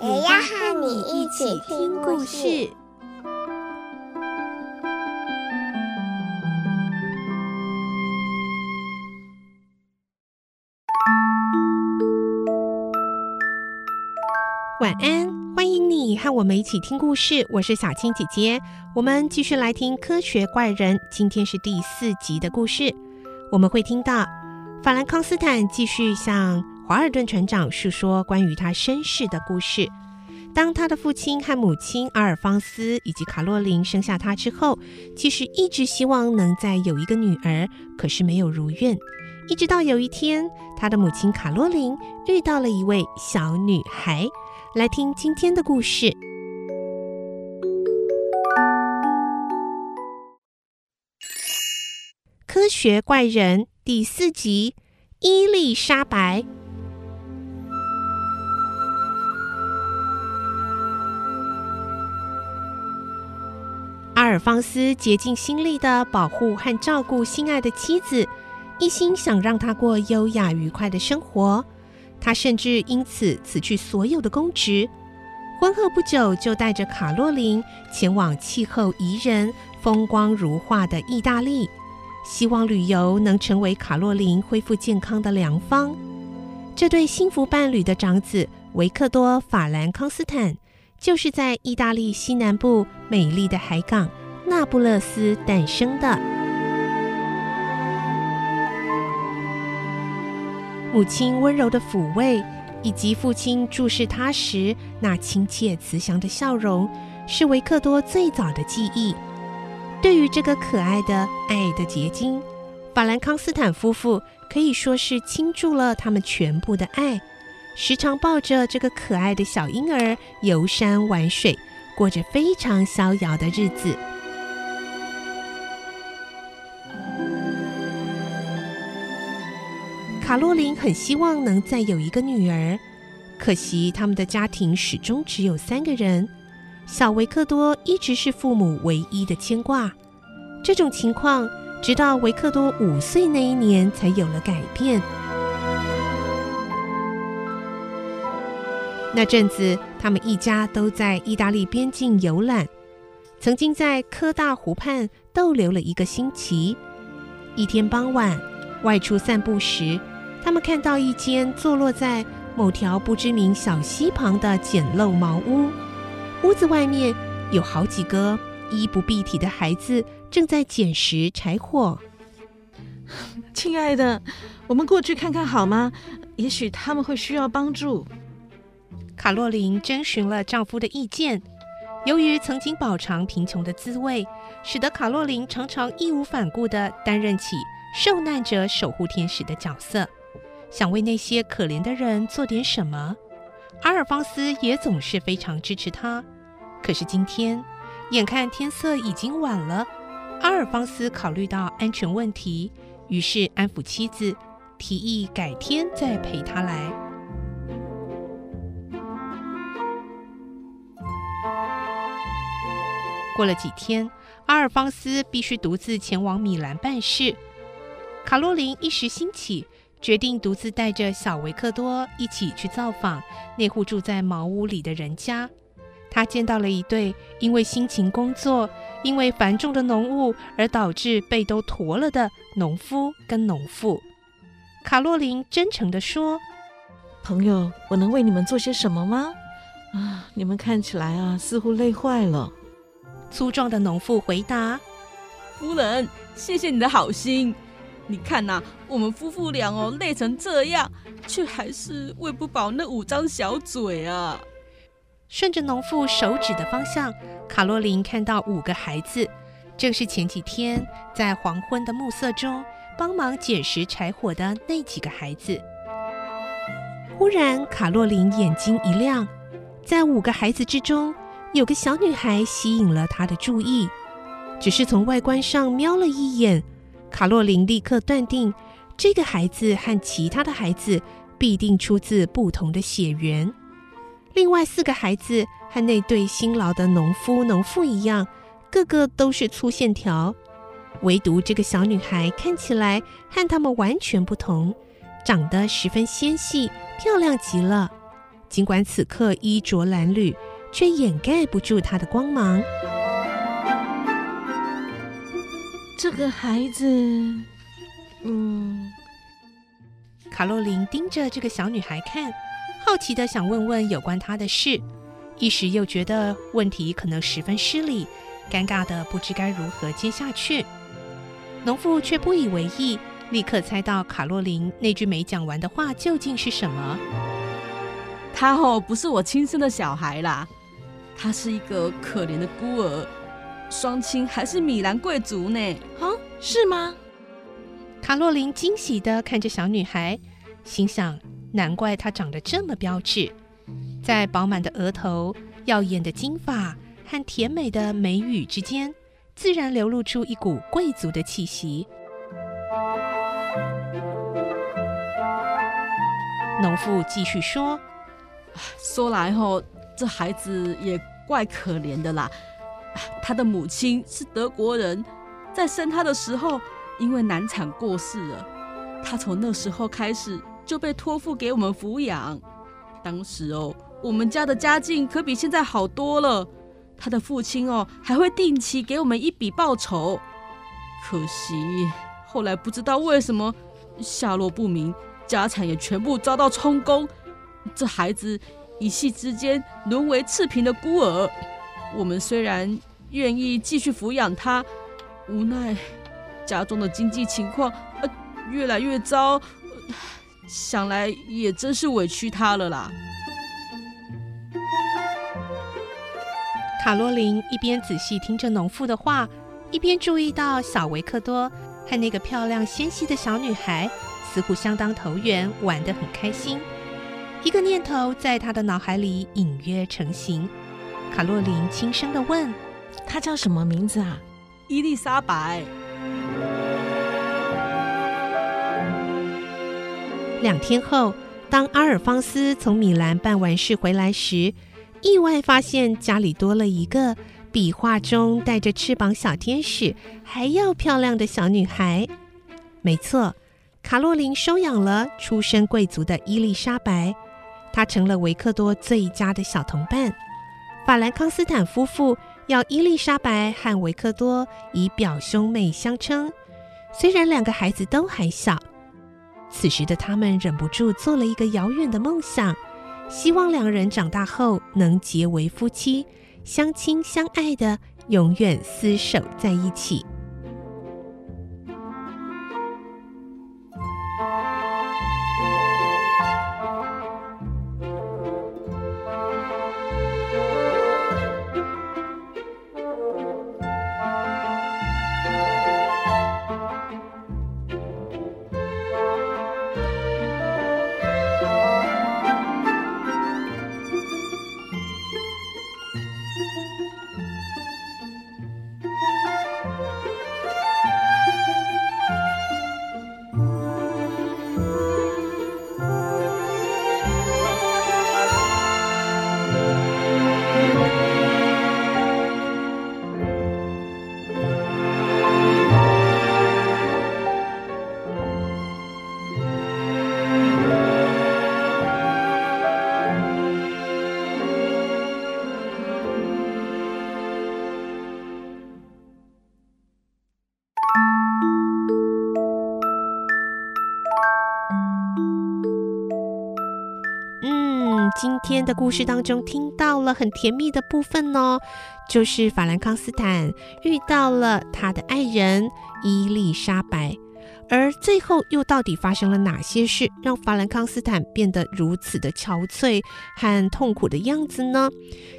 也要和你一起听故事。晚安，欢迎你和我们一起听故事。我是小青姐姐，我们继续来听《科学怪人》。今天是第四集的故事，我们会听到法兰康斯坦继续向华尔顿船长述说关于他身世的故事。当他的父亲和母亲阿尔方斯以及卡洛琳生下他之后，其实一直希望能再有一个女儿，可是没有如愿。一直到有一天，他的母亲卡洛琳遇到了一位小女孩。来听今天的故事，《科学怪人》第四集《伊丽莎白》。尔方斯竭尽心力的保护和照顾心爱的妻子，一心想让她过优雅愉快的生活。他甚至因此辞去所有的公职，婚后不久就带着卡洛琳前往气候宜人、风光如画的意大利，希望旅游能成为卡洛琳恢复健康的良方。这对幸福伴侣的长子维克多·法兰康斯坦，就是在意大利西南部美丽的海港那不勒斯诞生的。母亲温柔的抚慰，以及父亲注视他时那亲切慈祥的笑容，是维克多最早的记忆。对于这个可爱的爱的结晶，法兰康斯坦夫妇可以说是倾注了他们全部的爱，时常抱着这个可爱的小婴儿游山玩水，过着非常逍遥的日子。卡洛琳很希望能再有一个女儿，可惜他们的家庭始终只有三个人，小维克多一直是父母唯一的牵挂。这种情况直到维克多五岁那一年才有了改变。那阵子，他们一家都在意大利边境游览，曾经在科大湖畔逗留了一个星期。一天傍晚，外出散步时，他们看到一间坐落在某条不知名小溪旁的简陋茅屋，屋子外面有好几个衣不蔽体的孩子正在捡拾柴火。亲爱的，我们过去看看好吗？也许他们会需要帮助。卡洛琳征询了丈夫的意见。由于曾经饱尝贫穷的滋味，使得卡洛琳常常义无反顾地担任起受难者守护天使的角色。想为那些可怜的人做点什么，阿尔方斯也总是非常支持他。可是今天，眼看天色已经晚了，阿尔方斯考虑到安全问题，于是安抚妻子，提议改天再陪她来。过了几天，阿尔方斯必须独自前往米兰办事，卡洛琳一时兴起。决定独自带着小维克多一起去造访那户住在茅屋里的人家。他见到了一对因为辛勤工作、因为繁重的农务而导致背都驼了的农夫跟农妇。卡洛琳真诚地说：“朋友，我能为你们做些什么吗？啊，你们看起来啊，似乎累坏了。”粗壮的农妇回答：“夫人，谢谢你的好心。”你看呐、啊，我们夫妇俩哦，累成这样，却还是喂不饱那五张小嘴啊！顺着农妇手指的方向，卡洛琳看到五个孩子，正是前几天在黄昏的暮色中帮忙捡拾柴火的那几个孩子。忽然，卡洛琳眼睛一亮，在五个孩子之中，有个小女孩吸引了他的注意。只是从外观上瞄了一眼，卡洛琳立刻断定这个孩子和其他的孩子必定出自不同的血缘。另外四个孩子和那对辛劳的农夫农妇一样，个个都是粗线条，唯独这个小女孩看起来和他们完全不同，长得十分纤细，漂亮极了。尽管此刻衣着褴褛，却掩盖不住她的光芒。这个孩子，嗯，卡洛琳盯着这个小女孩看，好奇的想问问有关她的事，一时又觉得问题可能十分失礼，尴尬的不知该如何接下去。农妇却不以为意，立刻猜到卡洛琳那句没讲完的话究竟是什么。他哦，不是我亲生的小孩啦，他是一个可怜的孤儿。双亲还是米兰贵族呢？啊，是吗？卡洛琳惊喜的看着小女孩，心想：难怪她长得这么标致，在饱满的额头、耀眼的金发和甜美的眉宇之间，自然流露出一股贵族的气息。农妇继续说：“说来后，这孩子也怪可怜的啦。”他的母亲是德国人，在生他的时候因为难产过世了。他从那时候开始就被托付给我们抚养。当时哦，我们家的家境可比现在好多了。他的父亲哦，还会定期给我们一笔报酬。可惜后来不知道为什么下落不明，家产也全部遭到充公。这孩子一夕之间沦为赤贫的孤儿。我们虽然愿意继续抚养他，无奈家中的经济情况呃越来越糟，想来也真是委屈他了啦。卡洛琳一边仔细听着农妇的话，一边注意到小维克多和那个漂亮纤细的小女孩似乎相当投缘，玩得很开心。一个念头在他的脑海里隐约成型。卡洛琳轻声的问：“她叫什么名字啊？”“伊丽莎白。”两天后，当阿尔方斯从米兰办完事回来时，意外发现家里多了一个比画中带着翅膀小天使还要漂亮的小女孩。没错，卡洛琳收养了出身贵族的伊丽莎白，他成了维克多最佳的小同伴。法兰康斯坦夫妇要伊丽莎白和维克多以表兄妹相称，虽然两个孩子都还小，此时的他们忍不住做了一个遥远的梦想，希望两人长大后能结为夫妻，相亲相爱的永远厮守在一起。今天的故事当中听到了很甜蜜的部分哦，就是法兰康斯坦遇到了他的爱人伊丽莎白，而最后又到底发生了哪些事，让法兰康斯坦变得如此的憔悴和痛苦的样子呢？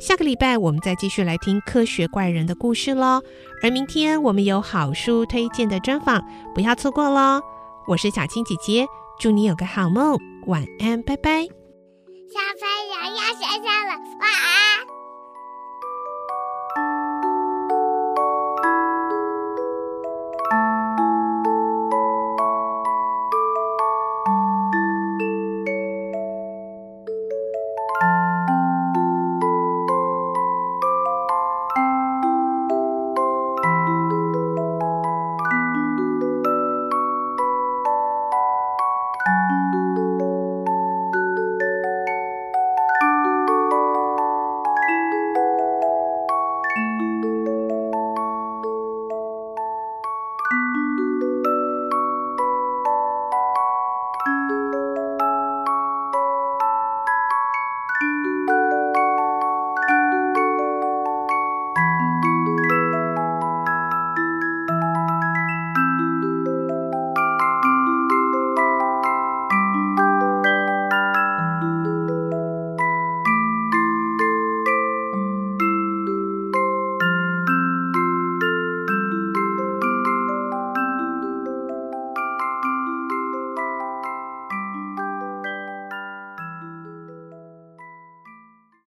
下个礼拜我们再继续来听科学怪人的故事喽，而明天我们有好书推荐的专访，不要错过喽！我是小青姐姐，祝你有个好梦，晚安，拜拜。小朋友要睡觉了，晚安。